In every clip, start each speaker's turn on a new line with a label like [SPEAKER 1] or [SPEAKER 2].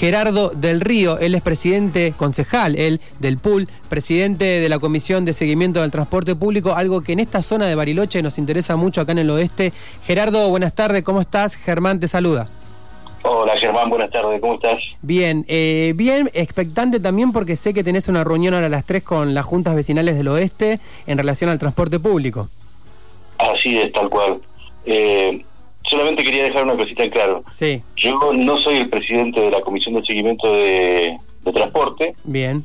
[SPEAKER 1] Gerardo del Río. Él es presidente concejal, él del PUL, presidente de la Comisión de Seguimiento del Transporte Público, algo que en esta zona de Bariloche nos interesa mucho acá en el oeste. Gerardo, buenas tardes, ¿cómo estás? Germán te saluda.
[SPEAKER 2] Hola Germán, buenas tardes, ¿cómo estás?
[SPEAKER 1] Bien, eh, bien, expectante también porque sé que tenés una reunión ahora a las 3 con las juntas vecinales del oeste en relación al transporte público.
[SPEAKER 2] Así es, tal cual. Eh, solamente quería dejar una cosita en claro.
[SPEAKER 1] Sí.
[SPEAKER 2] Yo no soy el presidente de la Comisión de Seguimiento de, Transporte.
[SPEAKER 1] Bien.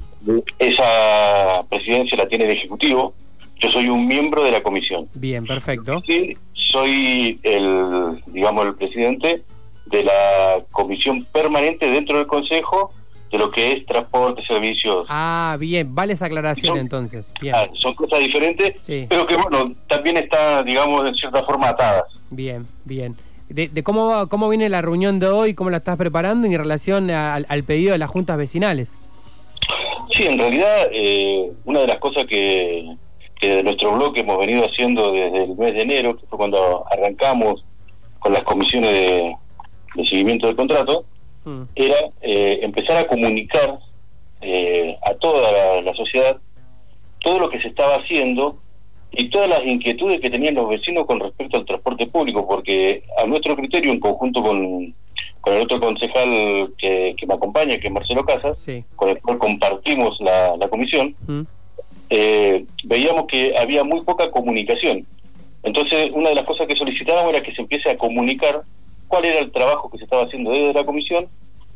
[SPEAKER 2] Esa presidencia la tiene el Ejecutivo. Yo soy un miembro de la comisión.
[SPEAKER 1] Bien, perfecto.
[SPEAKER 2] Sí, soy el, digamos, el presidente de la comisión permanente dentro del Consejo de lo que es transporte, servicios.
[SPEAKER 1] Ah, bien, vale esa aclaración entonces.
[SPEAKER 2] Ah, son cosas diferentes, pero que bueno, también están, digamos, en cierta forma atadas.
[SPEAKER 1] Bien, bien. De, cómo, cómo viene la reunión de hoy, cómo la estás preparando en relación al, pedido de las juntas vecinales.
[SPEAKER 2] Sí, en realidad, eh, una de las cosas que, que de nuestro bloque hemos venido haciendo desde el mes de enero, que fue cuando arrancamos con las comisiones de, de seguimiento del contrato, mm. era eh, empezar a comunicar eh, a toda la, sociedad todo lo que se estaba haciendo y todas las inquietudes que tenían los vecinos con respecto al transporte público, porque a nuestro criterio, en conjunto con, con el otro concejal que, me acompaña, que es Marcelo Casas, con el cual compartimos la, comisión, mm. eh, veíamos que había muy poca comunicación. Entonces, una de las cosas que solicitábamos era que se empiece a comunicar cuál era el trabajo que se estaba haciendo desde la comisión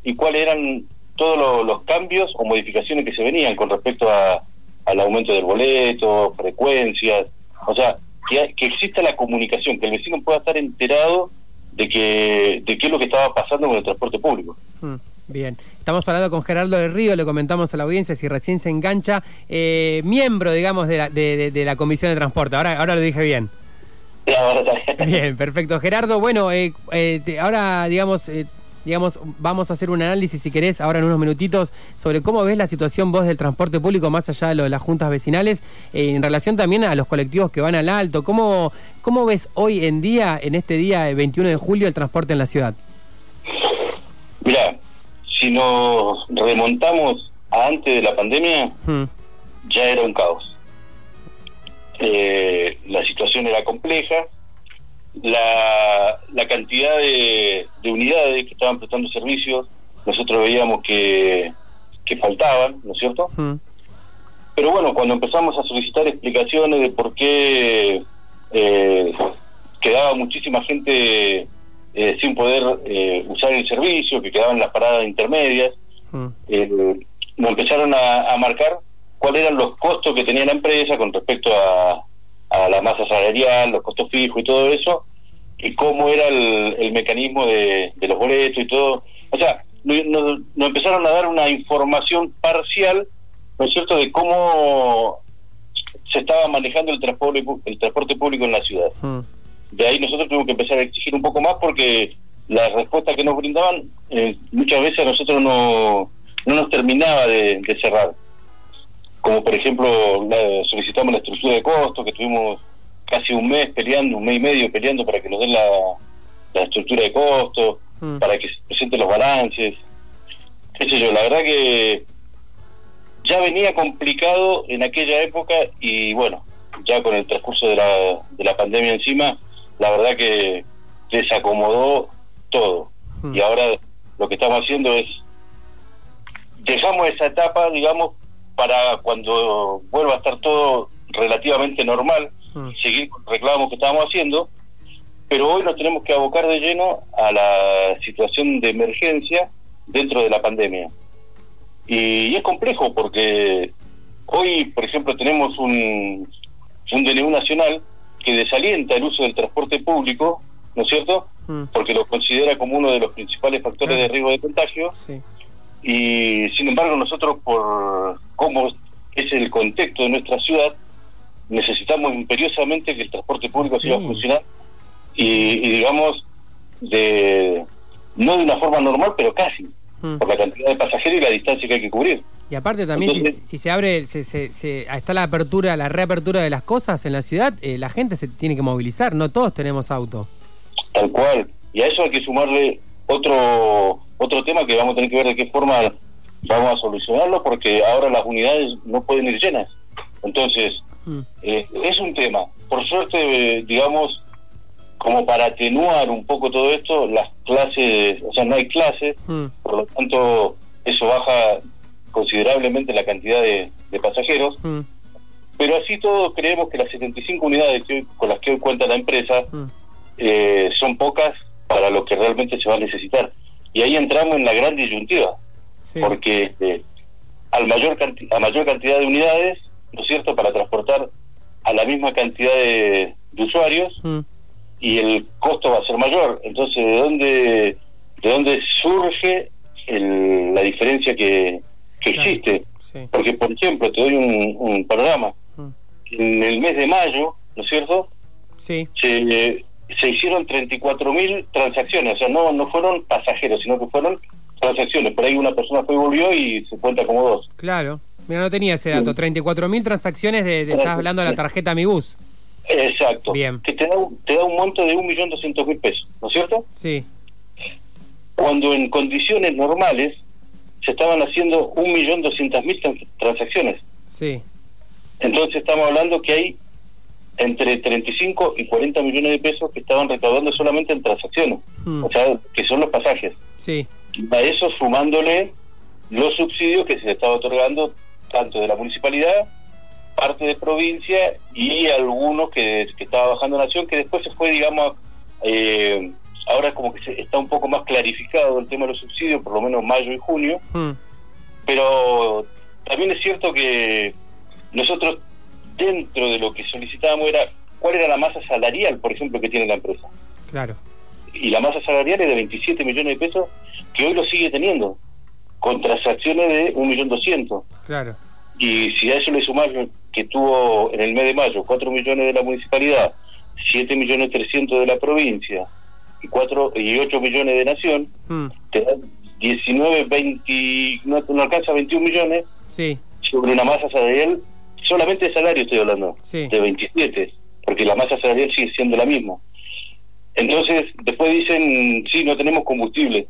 [SPEAKER 2] y cuáles eran todos los, cambios o modificaciones que se venían con respecto a, al aumento del boleto, frecuencias, o sea, que, que exista la comunicación, que el vecino pueda estar enterado de que de qué es lo que estaba pasando con el transporte público.
[SPEAKER 1] Mm, bien, estamos hablando con Gerardo del Río, le comentamos a la audiencia si recién se engancha, eh, miembro, digamos, de la, de, de la Comisión de Transporte. Ahora, ahora lo dije bien. Bien, perfecto. Gerardo, bueno, eh, eh, ahora, digamos, eh, digamos, vamos a hacer un análisis, si querés, ahora en unos minutitos, sobre cómo ves la situación vos del transporte público, más allá de lo de las juntas vecinales, en relación también a los colectivos que van al alto. ¿Cómo, ¿Cómo ves hoy en día, en este día 21 de julio, el transporte en la ciudad?
[SPEAKER 2] Mira, si nos remontamos a antes de la pandemia, hmm. ya era un caos eh, la situación era compleja, la, la cantidad de, unidades que estaban prestando servicios, nosotros veíamos que, que faltaban, ¿no es cierto? Mm. Pero bueno, cuando empezamos a solicitar explicaciones de por qué eh, quedaba muchísima gente eh, sin poder eh, usar el servicio, que quedaban las paradas intermedias, mm. nos empezaron a, a marcar cuáles eran los costos que tenía la empresa con respecto a, la masa salarial, los costos fijos y todo eso, y cómo era el, mecanismo de, los boletos y todo. O sea, nos, empezaron a dar una información parcial, ¿no es cierto?, de cómo se estaba manejando el transporte, el transporte público en la ciudad. Hmm. De ahí nosotros tuvimos que empezar a exigir un poco más porque la respuesta que nos brindaban eh, muchas veces a nosotros no, no nos terminaba de cerrar como por ejemplo solicitamos la estructura de costos, que tuvimos casi un mes peleando, un mes y medio peleando para que nos den la, estructura de costos, mm. para que se presenten los balances, qué sé yo, la verdad que ya venía complicado en aquella época y bueno, ya con el transcurso de la, de la pandemia encima, la verdad que desacomodó todo. Mm. Y ahora lo que estamos haciendo es, dejamos esa etapa, digamos, para cuando vuelva a estar todo relativamente normal, mm. seguir con el reclamo que estábamos haciendo, pero hoy nos tenemos que abocar de lleno a la situación de emergencia dentro de la pandemia. Y, es complejo porque hoy, por ejemplo, tenemos un, un DNU nacional que desalienta el uso del transporte público, ¿no es cierto? Mm. Porque lo considera como uno de los principales factores de riesgo de contagio. Y sin embargo, nosotros por cómo es el contexto de nuestra ciudad, necesitamos imperiosamente que el transporte público siga funcionando y, digamos, de no de una forma normal, pero casi, hmm. por la cantidad de pasajeros y la distancia que hay que cubrir.
[SPEAKER 1] Y aparte también, si, se abre, se, se, está la apertura, la reapertura de las cosas en la ciudad, eh, la gente se tiene que movilizar, no todos tenemos auto.
[SPEAKER 2] Tal cual. Y a eso hay que sumarle otro otro tema que vamos a tener que ver de qué forma vamos a solucionarlo, porque ahora las unidades no pueden ir llenas. Entonces, mm. eh, es un tema. Por suerte, digamos, como para atenuar un poco todo esto, las clases, o sea, no hay clases, mm. por lo tanto, eso baja considerablemente la cantidad de, pasajeros. Mm. Pero así todo creemos que las 75 unidades con las que hoy cuenta la empresa eh, son pocas para lo que realmente se va a necesitar. Y ahí entramos en la gran disyuntiva, porque este, al mayor a mayor cantidad de unidades, ¿no es cierto?, para transportar a la misma cantidad de, usuarios mm. y el costo va a ser mayor. Entonces, ¿de dónde, de dónde surge la diferencia que, existe? Porque, por ejemplo, te doy un, un panorama. Mm. En el mes de mayo, ¿no es cierto?
[SPEAKER 1] Sí.
[SPEAKER 2] Se, se hicieron 34.000 transacciones, o sea, no, no fueron pasajeros, sino que fueron transacciones. Por ahí una persona fue y volvió y se cuenta como dos.
[SPEAKER 1] Claro, mira, no tenía ese dato, 34.000 transacciones de, estás hablando de la tarjeta Mi Bus.
[SPEAKER 2] Exacto.
[SPEAKER 1] Bien.
[SPEAKER 2] Que te da, te da un monto de 1.200.000 pesos, ¿no es cierto?
[SPEAKER 1] Sí.
[SPEAKER 2] Cuando en condiciones normales se estaban haciendo 1.200.000 transacciones.
[SPEAKER 1] Sí.
[SPEAKER 2] Entonces estamos hablando que hay entre 35 y 40 millones de pesos que estaban recaudando solamente en transacciones, hmm. o sea, que son los pasajes.
[SPEAKER 1] Sí.
[SPEAKER 2] a eso sumándole los subsidios que se estaba otorgando tanto de la municipalidad, parte de provincia y algunos que, que estaba bajando Nación, que después se fue, digamos, eh, ahora como que se, está un poco más clarificado el tema de los subsidios, por lo menos mayo y junio, hmm. pero también es cierto que nosotros dentro de lo que solicitábamos era cuál era la masa salarial, por ejemplo, que tiene la empresa.
[SPEAKER 1] Claro.
[SPEAKER 2] Y la masa salarial es de 27 millones de pesos, que hoy lo sigue teniendo, con transacciones de 1.200.000.
[SPEAKER 1] Claro.
[SPEAKER 2] Y si a eso le sumamos que tuvo en el mes de mayo 4 millones de la municipalidad, 7 millones 300 de la provincia y 4 y 8 millones de nación, hmm. te dan 19, 20, no, no alcanza 21 millones
[SPEAKER 1] sí.
[SPEAKER 2] sobre una masa salarial solamente de salario estoy hablando, de 27, porque la masa salarial sigue siendo la misma. Entonces, después dicen, sí, no tenemos combustible.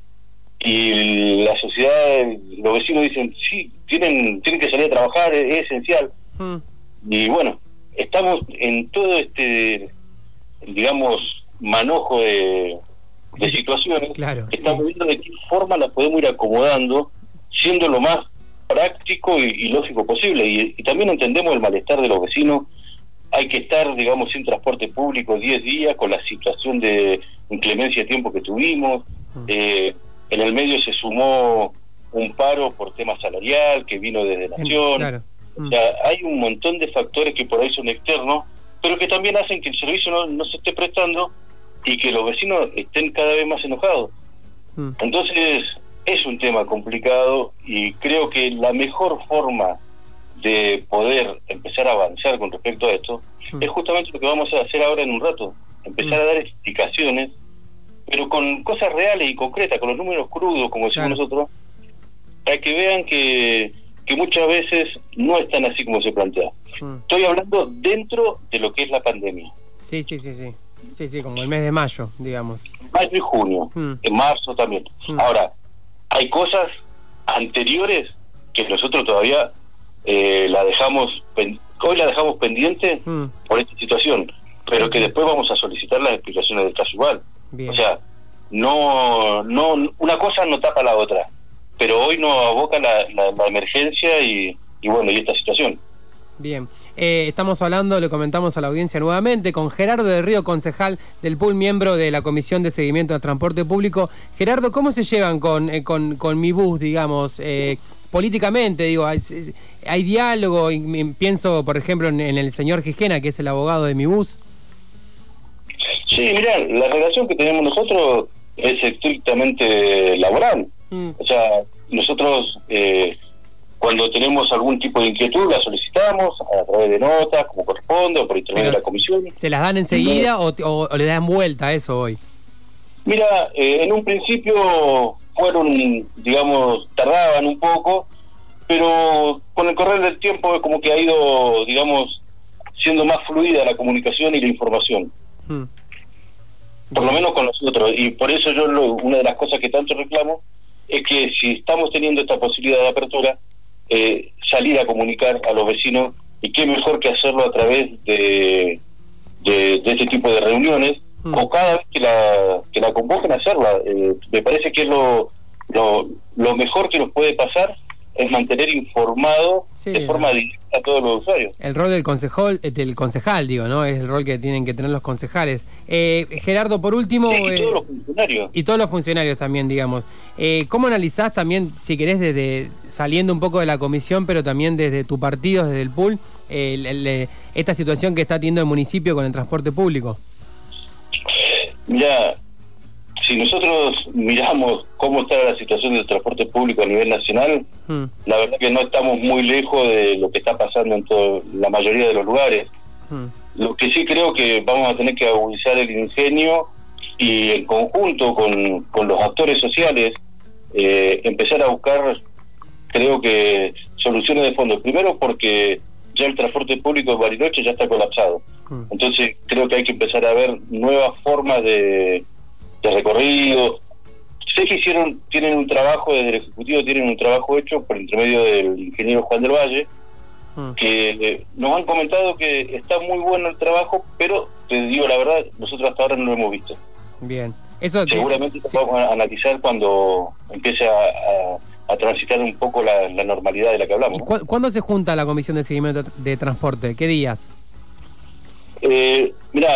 [SPEAKER 2] Y la sociedad, los vecinos dicen, sí, tienen, tienen que salir a trabajar, es, esencial. Hmm. Y bueno, estamos en todo este, digamos, manojo de, situaciones.
[SPEAKER 1] Claro,
[SPEAKER 2] estamos viendo de qué forma las podemos ir acomodando, siendo lo más práctico y, lógico posible. Y, también entendemos el malestar de los vecinos. Hay que estar, digamos, sin transporte público 10 días con la situación de inclemencia de tiempo que tuvimos. Mm. Eh, en el medio se sumó un paro por tema salarial que vino desde Nación. O sea, hay un montón de factores que por ahí son externos, pero que también hacen que el servicio no, no se esté prestando y que los vecinos estén cada vez más enojados. Mm. Entonces, es un tema complicado y creo que la mejor forma de poder empezar a avanzar con respecto a esto mm. es justamente lo que vamos a hacer ahora en un rato, empezar mm. a dar explicaciones, pero con cosas reales y concretas, con los números crudos, como decimos nosotros, para que vean que, que muchas veces no están así como se plantea. Mm. Estoy hablando dentro de lo que es la pandemia.
[SPEAKER 1] Sí, sí, sí, sí. Sí, sí, como el mes de mayo, digamos.
[SPEAKER 2] Mayo y junio, en marzo también. Ahora, hay cosas anteriores que nosotros todavía eh, la dejamos hoy la dejamos pendiente mm. por esta situación pero que después vamos a solicitar las explicaciones del caso igual o sea no no una cosa no tapa la otra pero hoy no aboca la, la, emergencia y, y bueno y esta situación
[SPEAKER 1] Bien, eh, estamos hablando, le comentamos a la audiencia nuevamente, con Gerardo de Río, concejal del PUL, miembro de la Comisión de Seguimiento de Transporte Público. Gerardo, ¿cómo se llevan con, eh, con, con, mi bus, digamos, eh, políticamente? Digo, hay, diálogo, y, pienso, por ejemplo, en, el señor Gijena, que es el abogado de mi bus.
[SPEAKER 2] Sí, mira, la relación que tenemos nosotros es estrictamente laboral. Mm. O sea, nosotros... Eh, cuando tenemos algún tipo de inquietud, la solicitamos a través de notas, como corresponde, o por intermedio de la comisión.
[SPEAKER 1] ¿Se las dan enseguida o, le dan vuelta a eso hoy?
[SPEAKER 2] Mira, eh, en un principio fueron, digamos, tardaban un poco, pero con el correr del tiempo es como que ha ido, digamos, siendo más fluida la comunicación y la información. Hmm. Por lo menos con nosotros. Y por eso yo, una de las cosas que tanto reclamo es que si estamos teniendo esta posibilidad de apertura, eh, salir a comunicar a los vecinos y qué mejor que hacerlo a través de, de, este tipo de reuniones mm. o cada vez que la, que la convoquen a hacerla. Eh, me parece que es lo, lo, lo mejor que nos puede pasar es mantener informado de forma directa a todos los usuarios.
[SPEAKER 1] El rol del concejal, eh, del concejal, digo, ¿no? Es el rol que tienen que tener los concejales. Eh, Gerardo, por último...
[SPEAKER 2] y todos los funcionarios.
[SPEAKER 1] Y todos los funcionarios también, digamos. Eh, ¿Cómo analizás también, si querés, desde saliendo un poco de la comisión, pero también desde tu partido, desde el pool, esta situación que está teniendo el municipio con el transporte público?
[SPEAKER 2] Ya, si nosotros miramos cómo está la situación del transporte público a nivel nacional, hmm. la verdad que no estamos muy lejos de lo que está pasando en todo, la mayoría de los lugares. Hmm. Lo que sí creo que vamos a tener que agudizar el ingenio y en conjunto con, con los actores sociales eh, empezar a buscar, creo que, soluciones de fondo. Primero porque ya el transporte público de Bariloche ya está colapsado. Hmm. Entonces creo que hay que empezar a ver nuevas formas de de recorrido. Sé que hicieron, tienen un trabajo desde el Ejecutivo, tienen un trabajo hecho por intermedio del ingeniero Juan del Valle, mm. que eh, nos han comentado que está muy bueno el trabajo, pero te digo la verdad, nosotros hasta ahora no lo hemos visto.
[SPEAKER 1] Bien. Eso
[SPEAKER 2] Seguramente lo vamos a analizar cuando empiece a, transitar un poco la, normalidad de la que hablamos.
[SPEAKER 1] ¿Cuándo se junta la Comisión de Seguimiento de Transporte? ¿Qué días?
[SPEAKER 2] Eh, mira,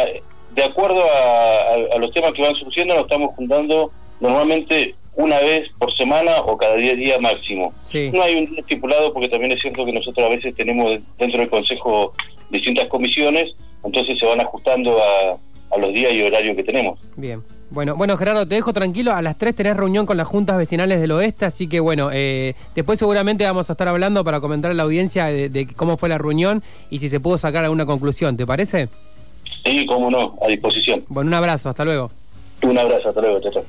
[SPEAKER 2] de acuerdo a, los temas que van surgiendo, nos estamos juntando normalmente una vez por semana o cada 10 días máximo. No hay un día estipulado porque también es cierto que nosotros a veces tenemos dentro del Consejo distintas comisiones, entonces se van ajustando a, los días y horarios que tenemos.
[SPEAKER 1] Bien. Bueno, bueno Gerardo, te dejo tranquilo. A las 3 tenés reunión con las juntas vecinales del oeste, así que bueno, eh, después seguramente vamos a estar hablando para comentar a la audiencia de cómo fue la reunión y si se pudo sacar alguna conclusión. ¿Te parece?
[SPEAKER 2] Sí, cómo no, a disposición.
[SPEAKER 1] Bueno, un abrazo, hasta luego.
[SPEAKER 2] Un abrazo, hasta luego, chao.